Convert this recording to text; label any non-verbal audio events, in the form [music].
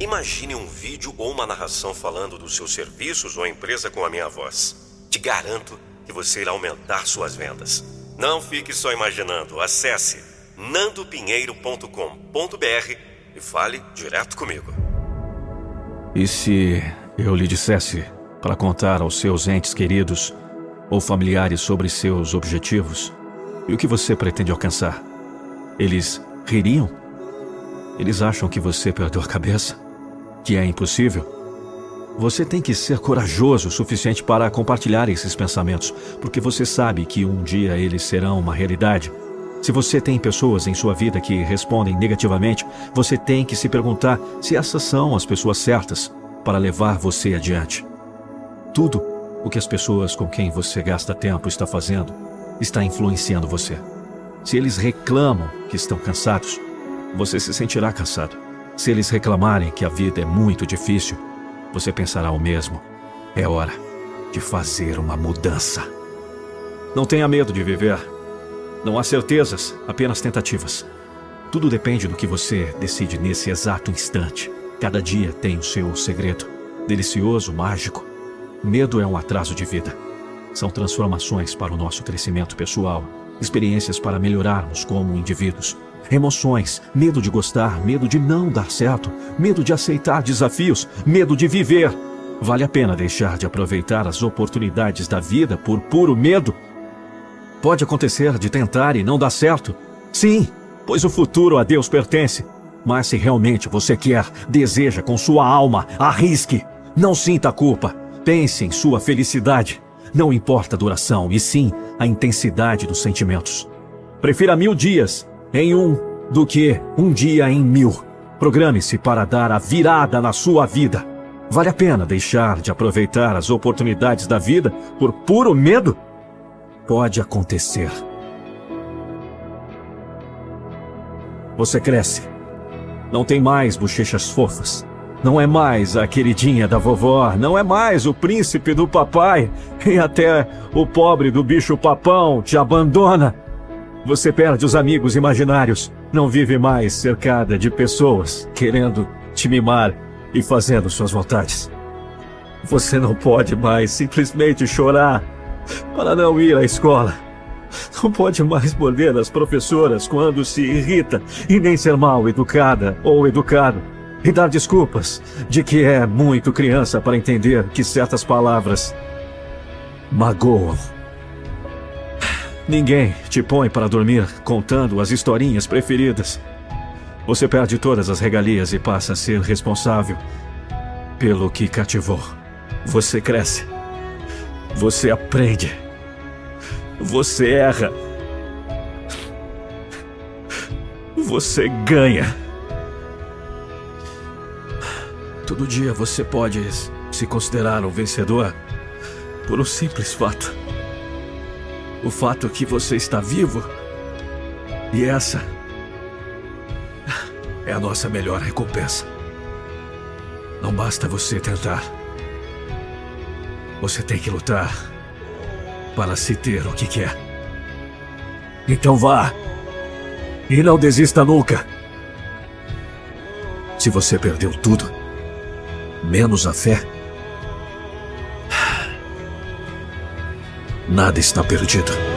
Imagine um vídeo ou uma narração falando dos seus serviços ou empresa com a minha voz. Te garanto que você irá aumentar suas vendas. Não fique só imaginando. Acesse nandopinheiro.com.br e fale direto comigo. E se eu lhe dissesse para contar aos seus entes queridos ou familiares sobre seus objetivos e o que você pretende alcançar? Eles ririam? Eles acham que você perdeu a cabeça? Que é impossível? Você tem que ser corajoso o suficiente para compartilhar esses pensamentos, porque você sabe que um dia eles serão uma realidade. Se você tem pessoas em sua vida que respondem negativamente, você tem que se perguntar se essas são as pessoas certas para levar você adiante. Tudo o que as pessoas com quem você gasta tempo está fazendo está influenciando você. Se eles reclamam que estão cansados, você se sentirá cansado. Se eles reclamarem que a vida é muito difícil, você pensará o mesmo. É hora de fazer uma mudança. Não tenha medo de viver. Não há certezas, apenas tentativas. Tudo depende do que você decide nesse exato instante. Cada dia tem o seu segredo. Delicioso, mágico. Medo é um atraso de vida. São transformações para o nosso crescimento pessoal, experiências para melhorarmos como indivíduos. Emoções, medo de gostar, medo de não dar certo, medo de aceitar desafios, medo de viver. Vale a pena deixar de aproveitar as oportunidades da vida por puro medo? Pode acontecer de tentar e não dar certo? Sim, pois o futuro a Deus pertence. Mas se realmente você quer, deseja com sua alma, arrisque. Não sinta culpa. Pense em sua felicidade. Não importa a duração, e sim a intensidade dos sentimentos. Prefira mil dias em um do que um dia em mil. Programe-se para dar a virada na sua vida. Vale a pena deixar de aproveitar as oportunidades da vida por puro medo? Pode acontecer. Você cresce. Não tem mais bochechas fofas. Não é mais a queridinha da vovó, não é mais o príncipe do papai, [laughs] e até o pobre do bicho papão te abandona. Você perde os amigos imaginários, não vive mais cercada de pessoas querendo te mimar e fazendo suas vontades. Você não pode mais simplesmente chorar para não ir à escola. Não pode mais morder as professoras quando se irrita e nem ser mal educada ou educado e dar desculpas de que é muito criança para entender que certas palavras magoam. Ninguém te põe para dormir contando as historinhas preferidas. Você perde todas as regalias e passa a ser responsável pelo que cativou. Você cresce. Você aprende. Você erra. Você ganha. Todo dia você pode se considerar um vencedor por um simples fato. O fato que você está vivo. E essa é a nossa melhor recompensa. Não basta você tentar. Você tem que lutar para se ter o que quer. Então vá. E não desista nunca. Se você perdeu tudo, menos a fé, nada está perdido.